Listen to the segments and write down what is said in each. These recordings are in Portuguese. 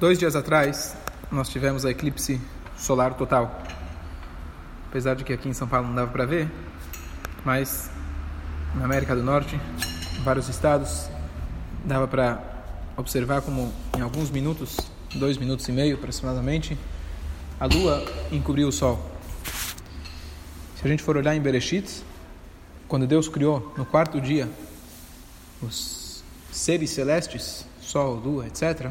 Dois dias atrás, nós tivemos a eclipse solar total. Apesar de que aqui em São Paulo não dava para ver, mas na América do Norte, em vários estados, dava para observar como em alguns minutos, dois minutos e meio aproximadamente, a lua encobriu o sol. Se a gente for olhar em Bereshit, quando Deus criou no quarto dia os seres celestes, sol, lua, etc.,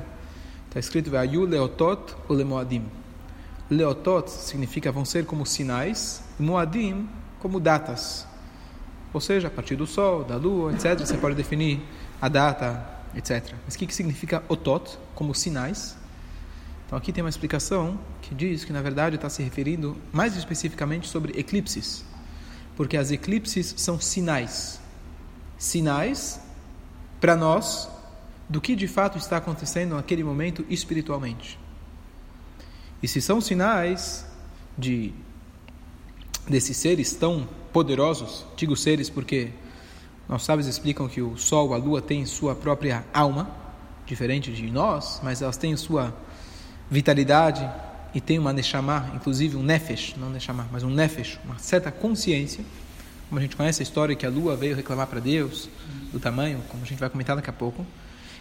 está escrito Vayu Leotot Ulemoadim. Leotot significa vão ser como sinais, Moadim como datas. Ou seja, a partir do sol, da lua, etc., você pode definir a data, etc. Mas o que, que significa otot, como sinais? Então aqui tem uma explicação que diz que na verdade está se referindo mais especificamente sobre eclipses, porque as eclipses são sinais. Sinais para nós do que de fato está acontecendo naquele momento espiritualmente. E se são sinais de desses seres tão poderosos, digo seres porque nossos sábios explicam que o Sol, a Lua têm sua própria alma, diferente de nós, mas elas têm sua vitalidade e têm uma neshama, inclusive um nefesh, não neshama, mas um nefesh, uma certa consciência. Como a gente conhece a história que a Lua veio reclamar para Deus do tamanho, como a gente vai comentar daqui a pouco.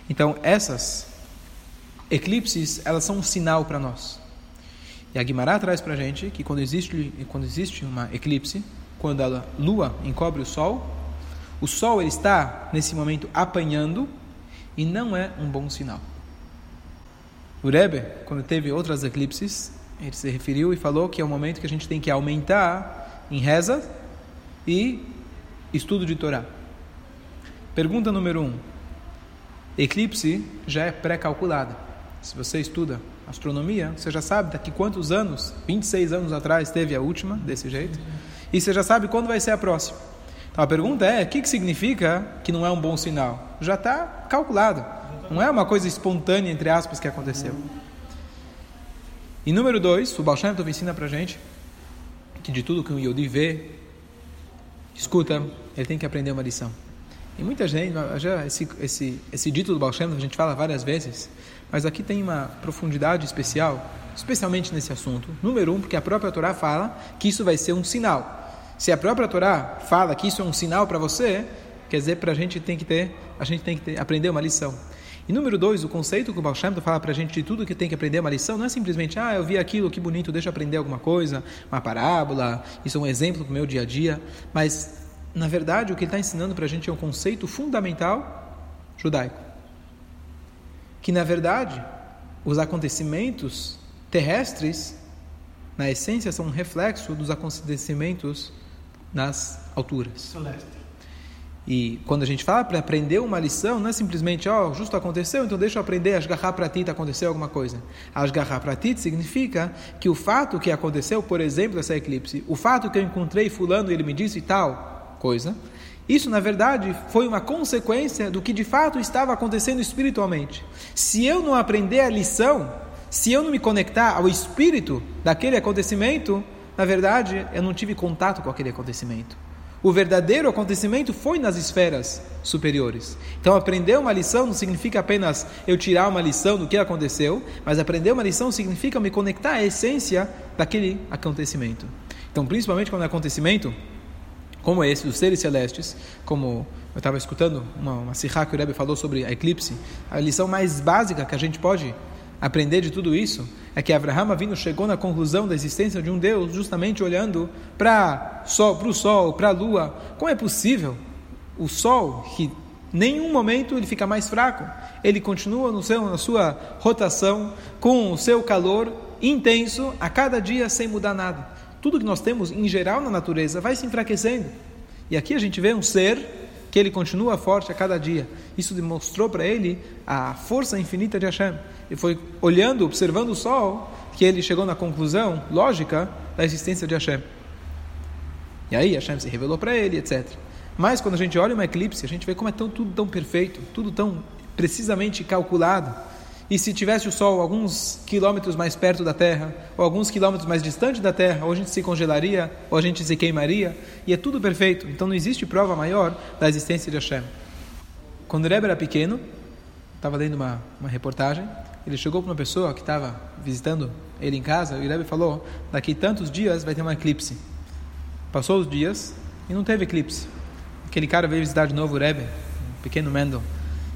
Então, essas eclipses, elas são um sinal para nós. E a Guimarães traz para a gente que quando existe, quando existe uma eclipse, quando a lua encobre o sol, o sol ele está nesse momento apanhando e não é um bom sinal. O Rebbe, quando teve outras eclipses, ele se referiu e falou que é o momento que a gente tem que aumentar em reza e estudo de Torá. Pergunta número um: eclipse já é pré-calculada. Se você estuda astronomia, você já sabe daqui quantos anos, 26 anos atrás, teve a última desse jeito, e você já sabe quando vai ser a próxima. Então a pergunta é: o que, que significa que não é um bom sinal? Já está calculado, não é uma coisa espontânea, entre aspas, que aconteceu. E número dois, o Baal Shem Tov ensina para gente que de tudo que o Yodi vê, escuta, ele tem que aprender uma lição. E muita gente, já esse, esse, esse dito do Baal Shem a gente fala várias vezes, mas aqui tem uma profundidade especial, especialmente nesse assunto. Número um, porque a própria Torá fala que isso vai ser um sinal. Se a própria Torá fala que isso é um sinal para você, quer dizer, para a gente tem que ter, a gente tem que ter, aprender uma lição. E número dois, o conceito que o Baal Shem fala para a gente de tudo que tem que aprender uma lição não é simplesmente, ah, eu vi aquilo, que bonito, deixa eu aprender alguma coisa, uma parábola, isso é um exemplo para o meu dia a dia, mas, na verdade, o que ele está ensinando para a gente é um conceito fundamental judaico que na verdade os acontecimentos terrestres, na essência, são um reflexo dos acontecimentos nas alturas. Celeste. E quando a gente fala para aprender uma lição, não é simplesmente, ó, oh, justo aconteceu, então deixa eu aprender, asgarrar para ti, aconteceu alguma coisa. Asgarrar para ti significa que o fato que aconteceu, por exemplo, essa eclipse, o fato que eu encontrei fulano e ele me disse tal coisa, isso, na verdade, foi uma consequência do que de fato estava acontecendo espiritualmente. Se eu não aprender a lição, se eu não me conectar ao espírito daquele acontecimento, na verdade, eu não tive contato com aquele acontecimento. O verdadeiro acontecimento foi nas esferas superiores. Então, aprender uma lição não significa apenas eu tirar uma lição do que aconteceu, mas aprender uma lição significa me conectar à essência daquele acontecimento. Então, principalmente quando é acontecimento como esse, dos seres celestes, como eu estava escutando uma, uma sirra que o Rebbe falou sobre a eclipse, a lição mais básica que a gente pode aprender de tudo isso é que Abraham Avinu chegou na conclusão da existência de um Deus justamente olhando para sol, o sol, para a lua. Como é possível o sol, que nenhum momento ele fica mais fraco, ele continua no seu, na sua rotação, com o seu calor intenso a cada dia sem mudar nada tudo que nós temos em geral na natureza vai se enfraquecendo. E aqui a gente vê um ser que ele continua forte a cada dia. Isso demonstrou para ele a força infinita de Hashem. E foi olhando, observando o sol, que ele chegou na conclusão lógica da existência de Hashem. E aí Hashem se revelou para ele, etc. Mas quando a gente olha uma eclipse, a gente vê como é tão, tudo tão perfeito, tudo tão precisamente calculado. E se tivesse o Sol alguns quilômetros mais perto da Terra, ou alguns quilômetros mais distante da Terra, ou a gente se congelaria, ou a gente se queimaria, e é tudo perfeito. Então não existe prova maior da existência de Hashem. Quando o Rebbe era pequeno, estava lendo uma, uma reportagem, ele chegou para uma pessoa que estava visitando ele em casa e o Rebbe falou: daqui tantos dias vai ter um eclipse. Passou os dias e não teve eclipse. Aquele cara veio visitar de novo o Rebbe, um pequeno Mendel.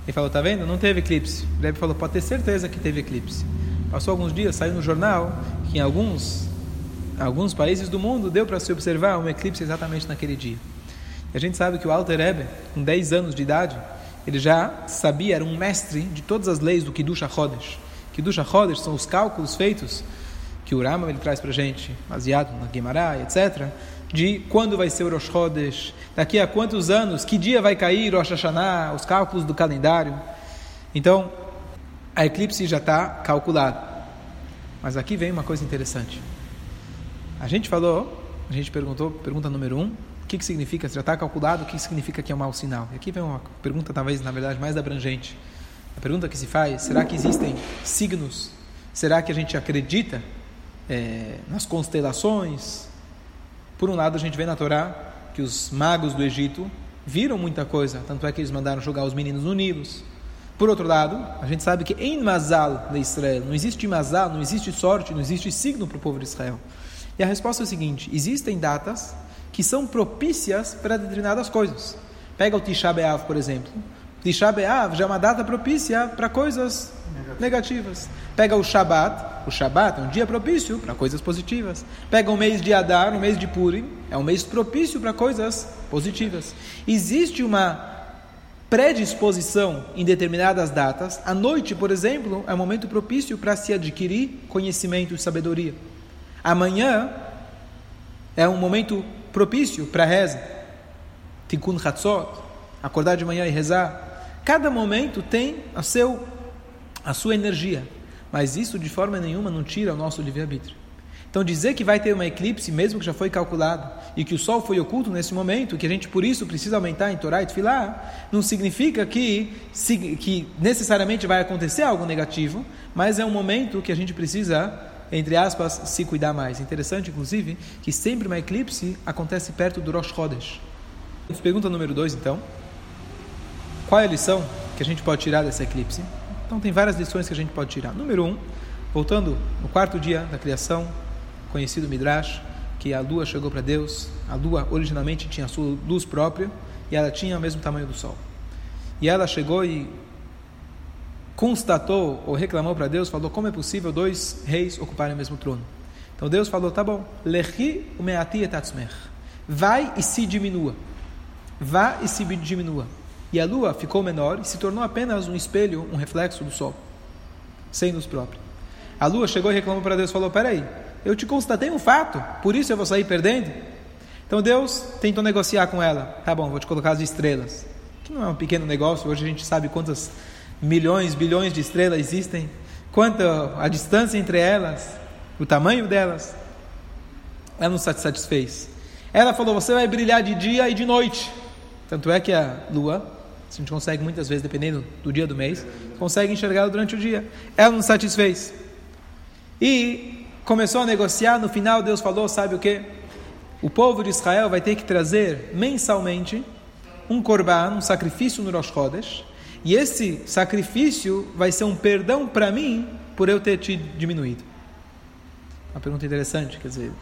Ele falou: tá vendo? Não teve eclipse. O Rebbe falou: pode ter certeza que teve eclipse. Passou alguns dias, saiu no jornal que em alguns, alguns países do mundo deu para se observar um eclipse exatamente naquele dia. E a gente sabe que o Alter Rebbe, com 10 anos de idade, ele já sabia, era um mestre de todas as leis do Kiddush HaChodesh. Kiddush HaChodesh são os cálculos feitos que o Rama ele traz para a gente, baseado na Gemara, etc., de quando vai ser o Rosh Chodesh, daqui a quantos anos, que dia vai cair o Rosh Hashanah, os cálculos do calendário. Então, a eclipse já está calculada. Mas aqui vem uma coisa interessante. A gente falou, a gente perguntou, pergunta número um, o que, que significa, se já está calculado, o que significa que é um mau sinal? E aqui vem uma pergunta, talvez, na verdade, mais abrangente. A pergunta que se faz, será que existem signos? Será que a gente acredita é, nas constelações? Por um lado, a gente vê na Torá que os magos do Egito viram muita coisa, tanto é que eles mandaram jogar os meninos no Nilo. Por outro lado, a gente sabe que em Mazal de Israel não existe Mazal, não existe sorte, não existe signo para o povo de Israel. E a resposta é a seguinte: existem datas que são propícias para determinadas coisas. Pega o Tisha B'Av, por exemplo. Tisha B'Av já é uma data propícia para coisas negativas. Pega o Shabat, o Shabat é um dia propício para coisas positivas. Pega o mês de Adar, o mês de Purim, é um mês propício para coisas positivas. Existe uma predisposição em determinadas datas. A noite, por exemplo, é um momento propício para se adquirir conhecimento e sabedoria. Amanhã é um momento propício para reza. Tikkun Hatzot, acordar de manhã e rezar. Cada momento tem a, seu, a sua energia, mas isso de forma nenhuma não tira o nosso livre-arbítrio. Então dizer que vai ter uma eclipse, mesmo que já foi calculado, e que o sol foi oculto nesse momento, que a gente por isso precisa aumentar em Torá e Tfilah, não significa que, que necessariamente vai acontecer algo negativo, mas é um momento que a gente precisa entre aspas, se cuidar mais. Interessante, inclusive, que sempre uma eclipse acontece perto do Rosh Chodesh. Pergunta número 2, então. Qual é a lição que a gente pode tirar dessa eclipse? Então, tem várias lições que a gente pode tirar. Número 1, um, voltando no quarto dia da criação, conhecido Midrash, que a lua chegou para Deus. A lua originalmente tinha a sua luz própria e ela tinha o mesmo tamanho do sol. E ela chegou e constatou ou reclamou para Deus, falou como é possível dois reis ocuparem o mesmo trono. Então Deus falou, tá bom, lechi umeati etatzmech. Vai e se diminua. Vá e se diminua. E a lua ficou menor e se tornou apenas um espelho, um reflexo do sol, sem luz própria. A lua chegou e reclamou para Deus, falou, peraí, eu te constatei um fato, por isso eu vou sair perdendo? Então Deus tentou negociar com ela, tá bom, vou te colocar as estrelas, que não é um pequeno negócio, hoje a gente sabe quantas milhões, bilhões de estrelas existem, quanta a distância entre elas, o tamanho delas. Ela não se satisfez. Ela falou: Você vai brilhar de dia e de noite. Tanto é que a lua, a gente consegue muitas vezes, dependendo do dia do mês, consegue enxergá-la durante o dia. Ela não satisfez. E começou a negociar. No final, Deus falou: Sabe o que? O povo de Israel vai ter que trazer mensalmente um korban, um sacrifício no Rosh Chodesh, e esse sacrifício vai ser um perdão para mim por eu ter te diminuído. Uma pergunta interessante, quer dizer,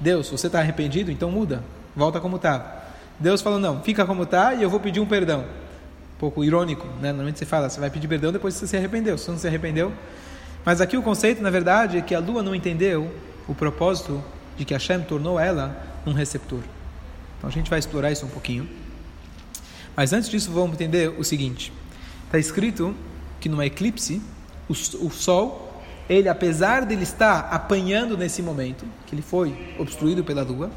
Deus, você está arrependido, então muda, volta como está. Deus falou, não, fica como está e eu vou pedir um perdão. Pouco irônico, né? Normalmente você fala, você vai pedir perdão depois que você se arrependeu. Se você não se arrependeu. Mas aqui o conceito, na verdade, é que a lua não entendeu o propósito de que Hashem tornou ela um receptor. Então a gente vai explorar isso um pouquinho. Mas antes disso, vamos entender o seguinte. Está escrito que numa eclipse, o, o Sol, ele, apesar de ele estar apanhando nesse momento, que ele foi obstruído pela Lua,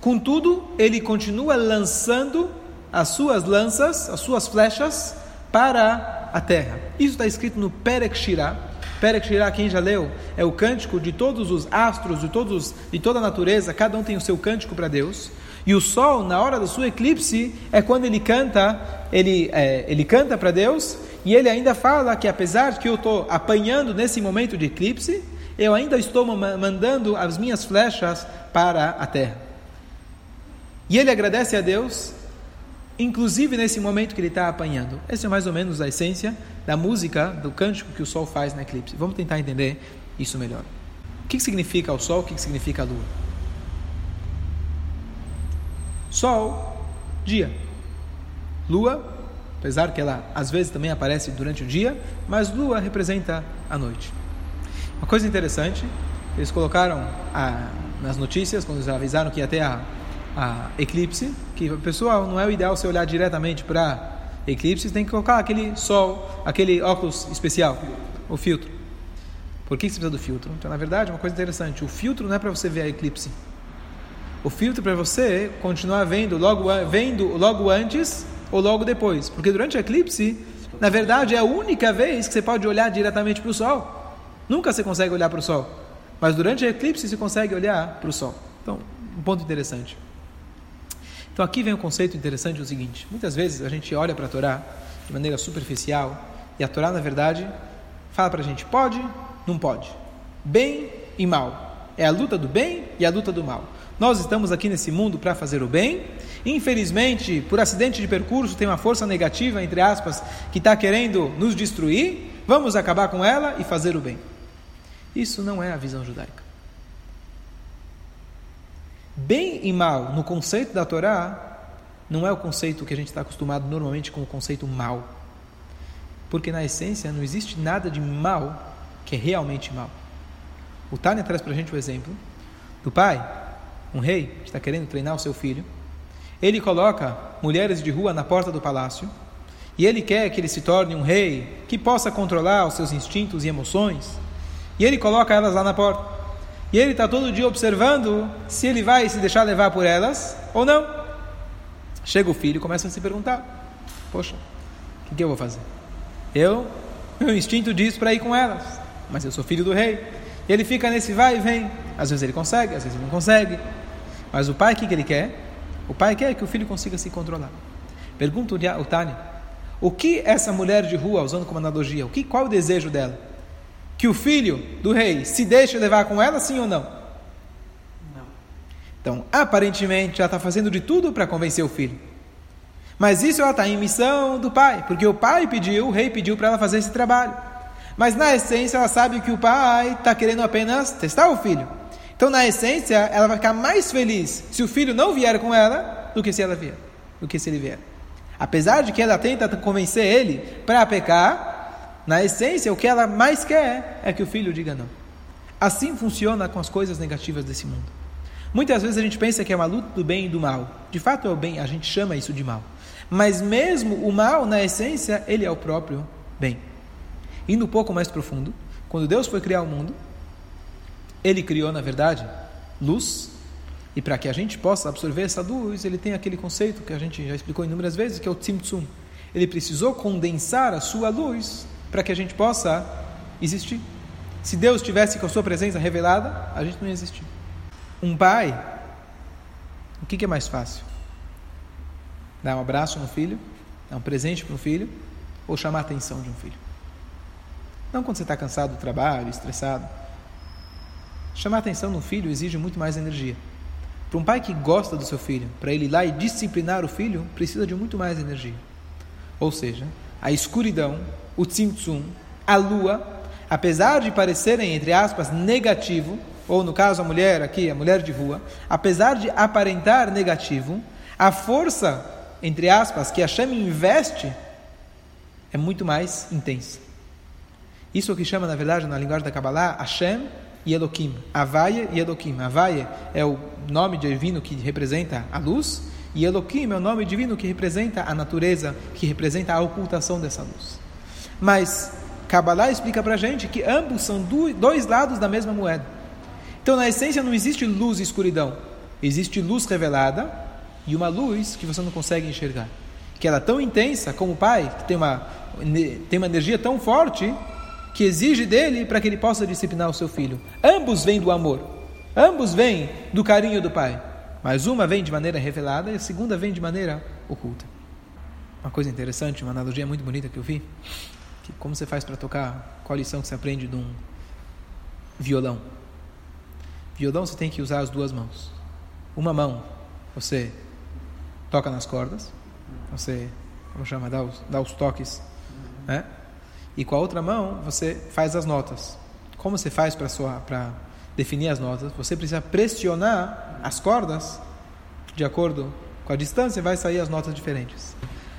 contudo, ele continua lançando as suas lanças, as suas flechas, para a terra. Isso está escrito no Perek Shirah. Perek Shirah, quem já leu, é o cântico de todos os astros, de, todos, de toda a natureza, cada um tem o seu cântico para Deus. E o sol, na hora da sua eclipse, é quando ele canta, ele, é, ele canta para Deus, e ele ainda fala que apesar que eu estou apanhando nesse momento de eclipse, eu ainda estou mandando as minhas flechas para a terra. E ele agradece a Deus inclusive nesse momento que ele está apanhando. Essa é mais ou menos a essência da música, do cântico que o Sol faz na eclipse. Vamos tentar entender isso melhor. O que significa o Sol? O que significa a Lua? Sol, dia. Lua, apesar que ela às vezes também aparece durante o dia, mas Lua representa a noite. Uma coisa interessante, eles colocaram a, nas notícias, quando eles avisaram que ia ter a, a eclipse, que pessoal não é o ideal você olhar diretamente para eclipse, tem que colocar aquele sol, aquele óculos especial, o filtro. Por que você precisa do filtro? Então, na verdade, uma coisa interessante, o filtro não é para você ver a eclipse. O filtro é para você continuar vendo logo, vendo logo antes ou logo depois. Porque durante a eclipse, na verdade, é a única vez que você pode olhar diretamente para o sol. Nunca você consegue olhar para o sol. Mas durante a eclipse você consegue olhar para o sol. Então, um ponto interessante. Então aqui vem um conceito interessante, o seguinte. Muitas vezes a gente olha para a Torá de maneira superficial e a Torá, na verdade, fala para a gente pode, não pode. Bem e mal. É a luta do bem e a luta do mal. Nós estamos aqui nesse mundo para fazer o bem. Infelizmente, por acidente de percurso, tem uma força negativa, entre aspas, que está querendo nos destruir. Vamos acabar com ela e fazer o bem. Isso não é a visão judaica. Bem e mal, no conceito da Torá, não é o conceito que a gente está acostumado normalmente com o conceito mal. Porque na essência não existe nada de mal que é realmente mal. O Tânia traz para a gente o exemplo do pai, um rei, que está querendo treinar o seu filho. Ele coloca mulheres de rua na porta do palácio e ele quer que ele se torne um rei que possa controlar os seus instintos e emoções. E ele coloca elas lá na porta. E ele está todo dia observando se ele vai se deixar levar por elas ou não. Chega o filho e começa a se perguntar: Poxa, o que, que eu vou fazer? Eu, meu instinto diz para ir com elas, mas eu sou filho do rei. E ele fica nesse vai e vem. Às vezes ele consegue, às vezes ele não consegue. Mas o pai, o que, que ele quer? O pai quer que o filho consiga se controlar. Pergunta o Tânia: o que essa mulher de rua, usando como analogia, o que, qual o desejo dela? Que o filho do rei se deixe levar com ela, sim ou não? Não. Então, aparentemente, ela está fazendo de tudo para convencer o filho. Mas isso ela está em missão do pai, porque o pai pediu, o rei pediu para ela fazer esse trabalho. Mas na essência, ela sabe que o pai está querendo apenas testar o filho. Então, na essência, ela vai ficar mais feliz se o filho não vier com ela do que se ela vier, do que se ele vier. Apesar de que ela tenta convencer ele para pecar, na essência, o que ela mais quer é que o filho diga não. Assim funciona com as coisas negativas desse mundo. Muitas vezes a gente pensa que é uma luta do bem e do mal. De fato é o bem, a gente chama isso de mal. Mas mesmo o mal, na essência, ele é o próprio bem. Indo um pouco mais profundo, quando Deus foi criar o mundo, ele criou, na verdade, luz. E para que a gente possa absorver essa luz, ele tem aquele conceito que a gente já explicou inúmeras vezes, que é o Tzimtzum. Ele precisou condensar a sua luz para que a gente possa existir. Se Deus tivesse com a sua presença revelada, a gente não ia existir. Um pai, o que, que é mais fácil? Dar um abraço no filho, dar um presente para um filho, ou chamar a atenção de um filho? Não quando você está cansado do trabalho, estressado. Chamar a atenção no filho exige muito mais energia. Para um pai que gosta do seu filho, para ele ir lá e disciplinar o filho, precisa de muito mais energia. Ou seja, a escuridão o Tzimtzum, a lua, apesar de parecerem, entre aspas, negativo, ou no caso a mulher aqui, a mulher de rua, apesar de aparentar negativo, a força, entre aspas, que Hashem investe é muito mais intensa. Isso é o que chama, na verdade, na linguagem da Kabbalah, Hashem e Elohim. Avaia e Elohim. Avaia é o nome divino que representa a luz, e Elohim é o nome divino que representa a natureza, que representa a ocultação dessa luz. Mas Kabbalah explica para a gente que ambos são dois lados da mesma moeda. Então, na essência, não existe luz e escuridão. Existe luz revelada e uma luz que você não consegue enxergar. Que ela é tão intensa como o pai, que tem uma, tem uma energia tão forte, que exige dele para que ele possa disciplinar o seu filho. Ambos vêm do amor. Ambos vêm do carinho do pai. Mas uma vem de maneira revelada e a segunda vem de maneira oculta. Uma coisa interessante, uma analogia muito bonita que eu vi, que como você faz para tocar, qual a lição que você aprende de um violão? Violão você tem que usar as duas mãos. Uma mão você toca nas cordas Você, como chama, dá os, dá os toques, né? E com a outra mão você faz as notas. Como você faz para definir as notas? Você precisa pressionar as cordas de acordo com a distância, vai sair as notas diferentes.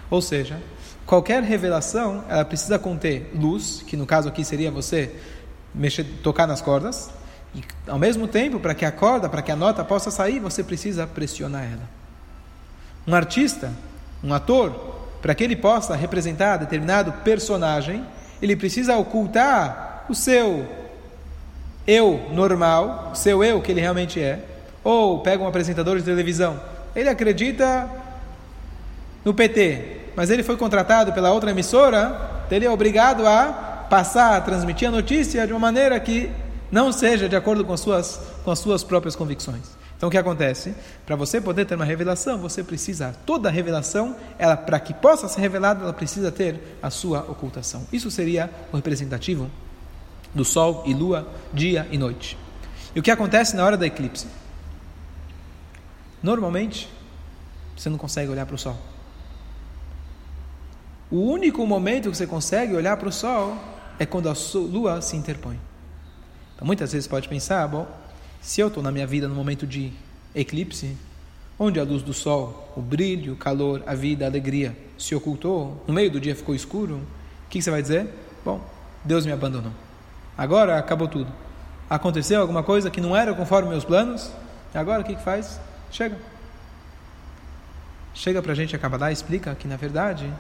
Ou seja, qualquer revelação ela precisa conter luz, que no caso aqui seria você mexer, tocar nas cordas, e ao mesmo tempo, para que a corda, para que a nota possa sair, você precisa pressionar ela. Um artista, um ator, para que ele possa representar determinado personagem, ele precisa ocultar o seu eu normal, o seu eu que ele realmente é. Ou pega um apresentador de televisão, ele acredita no PT, mas ele foi contratado pela outra emissora, ele é obrigado a passar, a transmitir a notícia de uma maneira que não seja de acordo com as suas, com as suas próprias convicções. Então o que acontece? Para você poder ter uma revelação, você precisa, toda revelação, ela para que possa ser revelada, ela precisa ter a sua ocultação. Isso seria o representativo do sol e lua, dia e noite. E o que acontece na hora da eclipse? Normalmente, você não consegue olhar para o sol. O único momento que você consegue olhar para o sol é quando a lua se interpõe. Então, muitas vezes pode pensar, bom, se eu estou na minha vida no momento de eclipse, onde a luz do sol, o brilho, o calor, a vida, a alegria se ocultou, no meio do dia ficou escuro, o que você vai dizer? Bom, Deus me abandonou. Agora acabou tudo. Aconteceu alguma coisa que não era conforme meus planos, e agora o que, que faz? Chega. Chega para a gente a Kabbalah explica que, na verdade,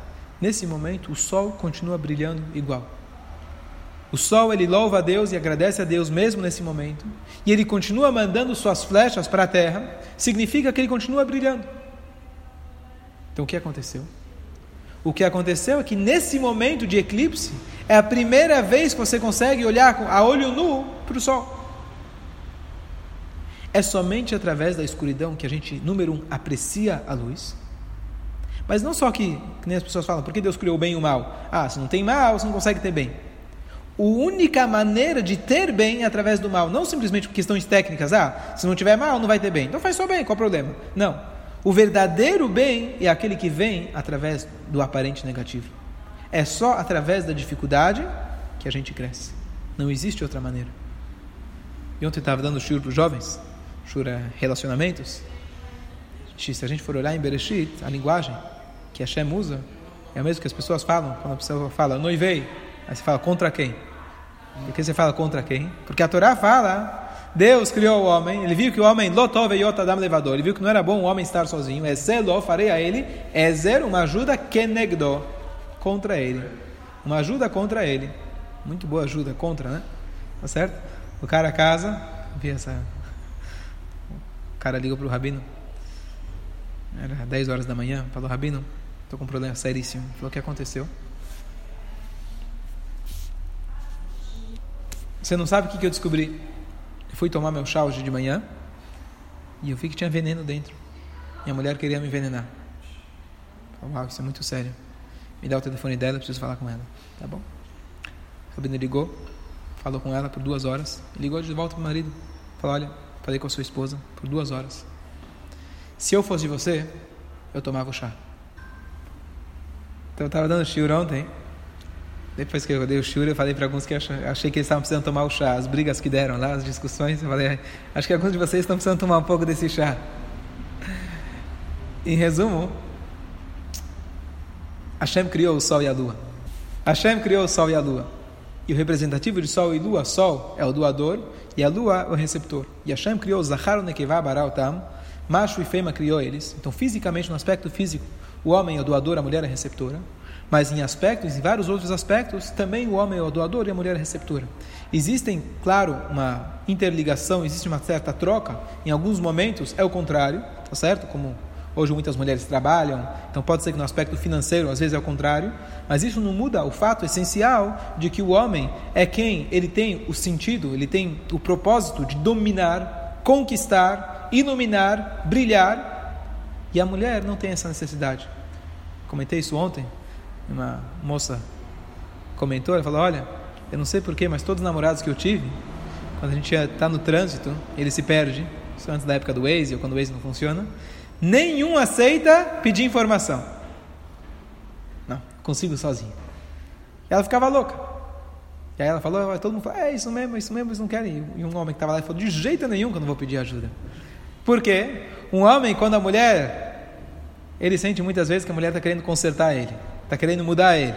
nesse momento, o sol continua brilhando igual. O sol ele louva a Deus e agradece a Deus mesmo nesse momento, e ele continua mandando suas flechas para a terra, significa que ele continua brilhando. Então o que aconteceu? O que aconteceu é que nesse momento de eclipse é a primeira vez que você consegue olhar a olho nu para o sol. É somente através da escuridão que a gente, número um, aprecia a luz. Mas não só que, que nem as pessoas falam, porque Deus criou o bem e o mal? Ah, se não tem mal, você não consegue ter bem a única maneira de ter bem é através do mal, não simplesmente por questões técnicas, ah, se não tiver mal, não vai ter bem. Então faz só bem, qual o problema? Não. O verdadeiro bem é aquele que vem através do aparente negativo. É só através da dificuldade que a gente cresce. Não existe outra maneira. E ontem eu estava dando shur para os jovens, shur é relacionamentos. Se a gente for olhar em Bereshit, a linguagem que Hashem usa, é o mesmo que as pessoas falam, quando a pessoa fala, noivei, aí você fala, contra quem? Por que você fala contra quem? Porque a Torá fala, Deus criou o homem, ele viu que o homem lotov adam levador, ele viu que não era bom o homem estar sozinho, Ezelo, farei a ele, Ezer, uma ajuda kenegdo, contra ele. Uma ajuda contra ele. Muito boa ajuda, contra, né? Tá certo? O cara casa, vi essa... O cara ligou para o rabino, era 10 horas da manhã, falou, rabino, estou com um problema seríssimo. Falou, o que aconteceu? Você não sabe o que eu descobri? Eu fui tomar meu chá hoje de manhã e eu vi que tinha veneno dentro. Minha mulher queria me envenenar. Falei, uau, isso é muito sério. Me dá o telefone dela, eu preciso falar com ela. Tá bom? A Sabina ligou, falou com ela por duas horas. Ligou de volta para o marido. Falou, olha, falei com a sua esposa por duas horas. Se eu fosse você, eu tomava o chá. Então eu estava dando shiur ontem depois que eu dei o shur, eu falei para alguns que achei, que eles estavam precisando tomar o chá. As brigas que deram lá, as discussões, eu falei, acho que alguns de vocês estão precisando tomar um pouco desse chá. Em resumo, Hashem criou o sol e a lua. Hashem criou o sol e a lua. E o representativo de sol e lua, sol é o doador e a lua é o receptor. E Hashem criou Zahar Nekevah Barautam, macho e fêmea criou eles. Então, fisicamente, no aspecto físico, o homem é o doador, a mulher é a receptora. Mas em aspectos, em vários outros aspectos, também o homem é o doador e a mulher é a receptora. Existem, claro, uma interligação, existe uma certa troca. Em alguns momentos é o contrário, tá certo? Como hoje muitas mulheres trabalham, então pode ser que no aspecto financeiro às vezes é o contrário, mas isso não muda o fato essencial de que o homem é quem ele tem o sentido, ele tem o propósito de dominar, conquistar, iluminar, brilhar, e a mulher não tem essa necessidade. Comentei isso ontem uma moça comentou, ela falou, olha, eu não sei porquê, mas todos os namorados que eu tive, quando a gente está no trânsito, ele se perde, isso antes da época do Waze, ou quando o Waze não funciona, nenhum aceita pedir informação. consigo sozinho. Ela ficava louca. E aí ela falou, todo mundo falou, é isso mesmo, é isso mesmo, eles não querem. E um homem que estava lá falou, de jeito nenhum que eu não vou pedir ajuda. Por quê? Um homem, quando a mulher, ele sente muitas vezes que a mulher está querendo consertar ele, está querendo mudar ele.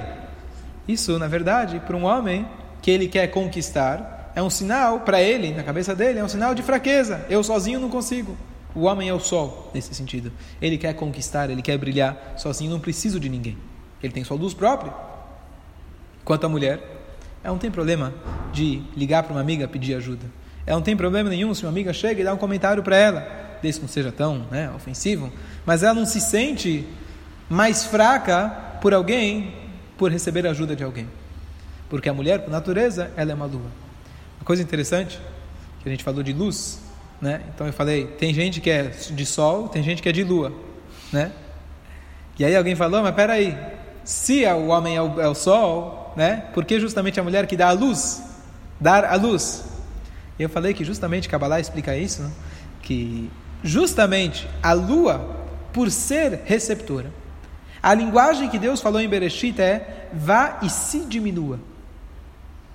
Isso, na verdade, para um homem que ele quer conquistar, é um sinal para ele, na cabeça dele, é um sinal de fraqueza. Eu sozinho não consigo. O homem é o sol, nesse sentido. Ele quer conquistar, ele quer brilhar, sozinho não preciso de ninguém. Ele tem sua luz própria. Quanto à mulher, ela não tem problema de ligar para uma amiga pedir ajuda. Ela não tem problema nenhum se uma amiga chega e dá um comentário para ela, desde que não seja tão né, ofensivo, mas ela não se sente mais fraca por alguém, por receber ajuda de alguém. Porque a mulher, por natureza, ela é uma lua. Uma coisa interessante, que a gente falou de luz, né? Então eu falei, tem gente que é de sol, tem gente que é de lua, né? E aí alguém falou, mas peraí, se o homem é o, é o sol, né? Por que justamente a mulher que dá a luz? Dar a luz. Eu falei que justamente Kabbalah explica isso, né? que justamente a lua, por ser receptora, a linguagem que Deus falou em Bereshit é vá e se diminua.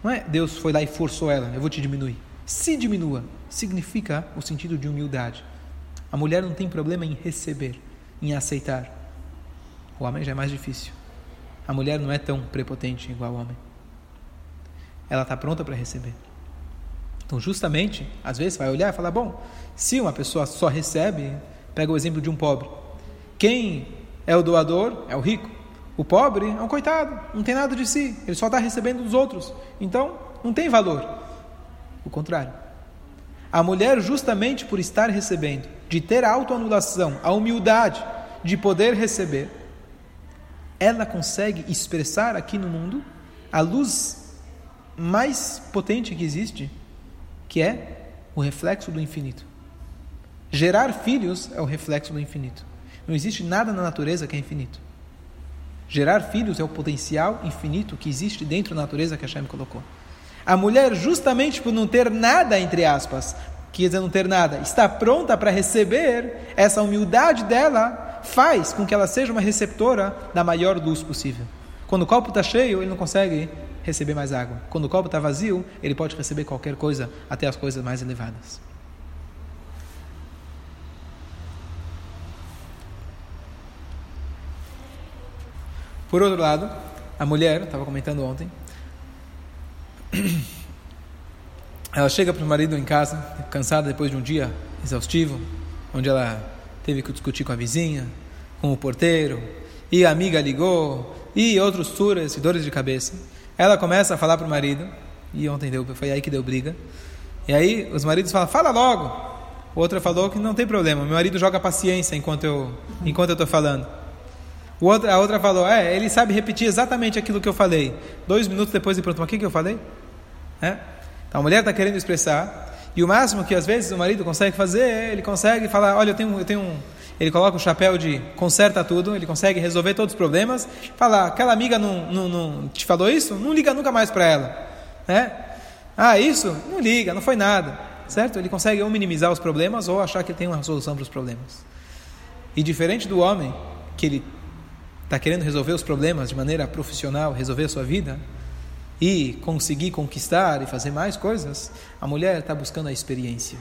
Não é Deus foi lá e forçou ela, eu vou te diminuir. Se diminua significa o sentido de humildade. A mulher não tem problema em receber, em aceitar. O homem já é mais difícil. A mulher não é tão prepotente igual o homem. Ela está pronta para receber. Então, justamente, às vezes vai olhar e falar: bom, se uma pessoa só recebe, pega o exemplo de um pobre. Quem é o doador? É o rico. O pobre é um coitado, não tem nada de si, ele só está recebendo dos outros. Então, não tem valor. O contrário. A mulher, justamente por estar recebendo, de ter a autoanulação, a humildade de poder receber, ela consegue expressar aqui no mundo a luz mais potente que existe, que é o reflexo do infinito. Gerar filhos é o reflexo do infinito. Não existe nada na natureza que é infinito. Gerar filhos é o potencial infinito que existe dentro da natureza que Hashem colocou. A mulher, justamente por não ter nada, entre aspas, quer dizer não ter nada, está pronta para receber, essa humildade dela faz com que ela seja uma receptora da maior luz possível. Quando o copo está cheio, ele não consegue receber mais água. Quando o copo está vazio, ele pode receber qualquer coisa, até as coisas mais elevadas. Por outro lado, a mulher, estava comentando ontem, ela chega para o marido em casa, cansada depois de um dia exaustivo, onde ela teve que discutir com a vizinha, com o porteiro, e a amiga ligou, e outros turas e dores de cabeça. Ela começa a falar para o marido, e ontem deu, foi aí que deu briga. E aí os maridos falam, fala logo. Outra falou que não tem problema, meu marido joga paciência enquanto eu enquanto eu estou falando. Outro, a outra falou, é, ele sabe repetir exatamente aquilo que eu falei. Dois minutos depois ele perguntou, mas o que, que eu falei? É? Então a mulher está querendo expressar, e o máximo que às vezes o marido consegue fazer, ele consegue falar, olha, eu tenho, eu tenho um, ele coloca o chapéu de conserta tudo, ele consegue resolver todos os problemas, falar, aquela amiga não, não, não te falou isso? Não liga nunca mais para ela. Né? Ah, isso? Não liga, não foi nada. Certo? Ele consegue ou minimizar os problemas ou achar que tem uma solução para os problemas. E diferente do homem, que ele está querendo resolver os problemas de maneira profissional, resolver a sua vida e conseguir conquistar e fazer mais coisas, a mulher está buscando a experiência.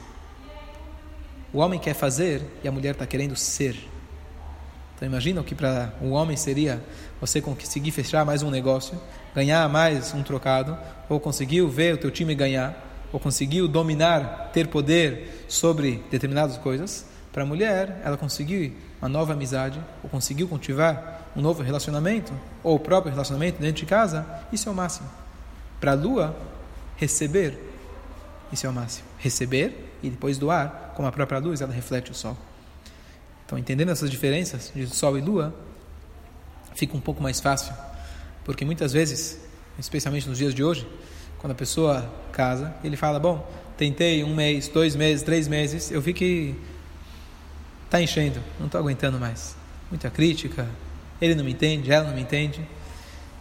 O homem quer fazer e a mulher está querendo ser. Então imagina o que para um homem seria você conseguir fechar mais um negócio, ganhar mais um trocado, ou conseguiu ver o teu time ganhar, ou conseguiu dominar, ter poder sobre determinadas coisas. Para a mulher, ela conseguiu uma nova amizade, ou conseguiu cultivar um novo relacionamento, ou o próprio relacionamento dentro de casa, isso é o máximo. Para a lua, receber, isso é o máximo. Receber e depois doar, como a própria luz, ela reflete o sol. Então, entendendo essas diferenças de sol e lua, fica um pouco mais fácil, porque muitas vezes, especialmente nos dias de hoje, quando a pessoa casa, ele fala: Bom, tentei um mês, dois meses, três meses, eu vi que está enchendo, não estou aguentando mais. Muita crítica, ele não me entende, ela não me entende.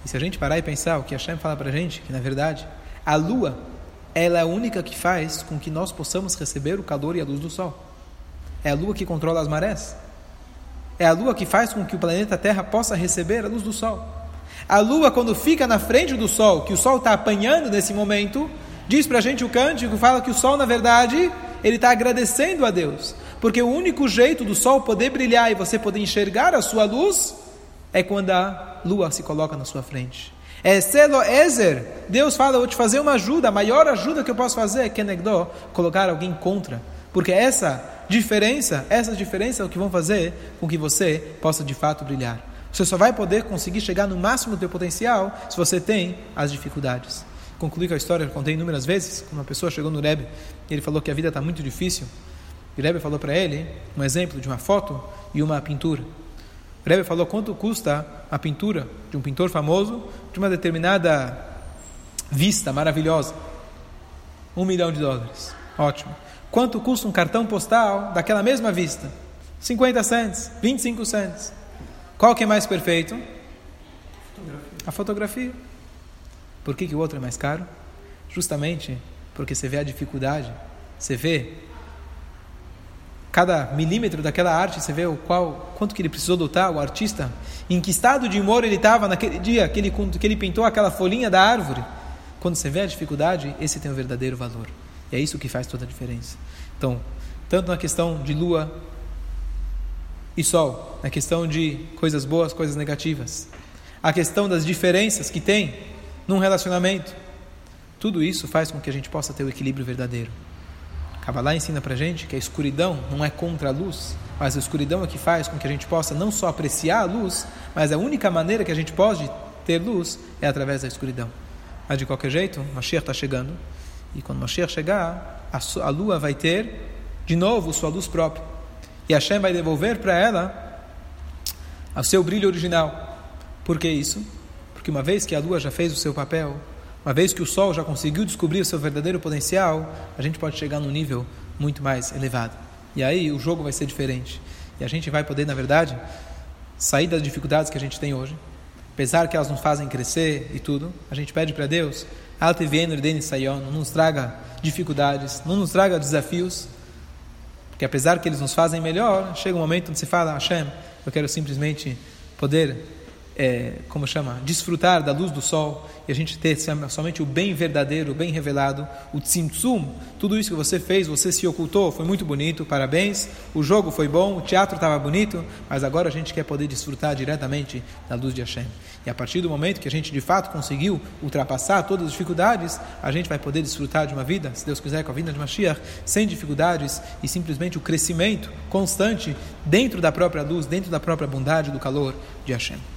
E se a gente parar e pensar o que Hashem fala para a gente, que na verdade a lua ela é a única que faz com que nós possamos receber o calor e a luz do sol. É a lua que controla as marés. É a lua que faz com que o planeta Terra possa receber a luz do sol. A lua, quando fica na frente do sol, que o sol está apanhando nesse momento, diz para a gente o cântico, fala que o sol, na verdade, ele está agradecendo a Deus. Porque o único jeito do sol poder brilhar e você poder enxergar a sua luz é quando a lua se coloca na sua frente. É Selo Ezer. Deus fala, eu vou te fazer uma ajuda, a maior ajuda que eu posso fazer é Kenegdo, colocar alguém contra. Porque essa diferença, essas diferenças é o que vão fazer com que você possa de fato brilhar. Você só vai poder conseguir chegar no máximo do seu potencial se você tem as dificuldades. Concluí com a história, eu contei inúmeras vezes, quando uma pessoa chegou no Rebbe e ele falou que a vida está muito difícil. E o Rebbe falou para ele um exemplo de uma foto e uma pintura. O Rebbe falou quanto custa a pintura de um pintor famoso de uma determinada vista maravilhosa. Um milhão de dólares. Ótimo. Quanto custa um cartão postal daquela mesma vista? 50 cents, 25 cents. Qual que é mais perfeito? Fotografia. A fotografia. Por que, que o outro é mais caro? Justamente porque você vê a dificuldade, você vê cada milímetro daquela arte, você vê o qual, quanto que ele precisou lutar, o artista, em que estado de humor ele estava naquele dia que ele, que ele pintou aquela folhinha da árvore. Quando você vê a dificuldade, esse tem o um verdadeiro valor. E é isso que faz toda a diferença. Então, tanto na questão de lua e sol, na questão de coisas boas, coisas negativas, a questão das diferenças que tem num relacionamento, tudo isso faz com que a gente possa ter o equilíbrio verdadeiro. Kabbalah ensina para gente que a escuridão não é contra a luz, mas a escuridão é que faz com que a gente possa não só apreciar a luz, mas a única maneira que a gente pode ter luz é através da escuridão. Mas de qualquer jeito, Mashiach está chegando, e quando Mashiach chegar, a, a lua vai ter de novo sua luz própria. E Hashem vai devolver para ela o seu brilho original. Por que isso? Porque uma vez que a lua já fez o seu papel, uma vez que o Sol já conseguiu descobrir o seu verdadeiro potencial, a gente pode chegar num nível muito mais elevado. E aí o jogo vai ser diferente. E a gente vai poder, na verdade, sair das dificuldades que a gente tem hoje. Apesar que elas nos fazem crescer e tudo, a gente pede para Deus, não nos traga dificuldades, não nos traga desafios, porque apesar que eles nos fazem melhor, chega um momento onde se fala, Hashem, eu quero simplesmente poder, é, como chama, desfrutar da luz do sol e a gente ter somente o bem verdadeiro, o bem revelado, o tzimtzum, tudo isso que você fez, você se ocultou, foi muito bonito, parabéns, o jogo foi bom, o teatro estava bonito, mas agora a gente quer poder desfrutar diretamente da luz de Hashem. E a partir do momento que a gente de fato conseguiu ultrapassar todas as dificuldades, a gente vai poder desfrutar de uma vida, se Deus quiser, com a vinda de Mashiach, sem dificuldades e simplesmente o crescimento constante dentro da própria luz, dentro da própria bondade, do calor de Hashem.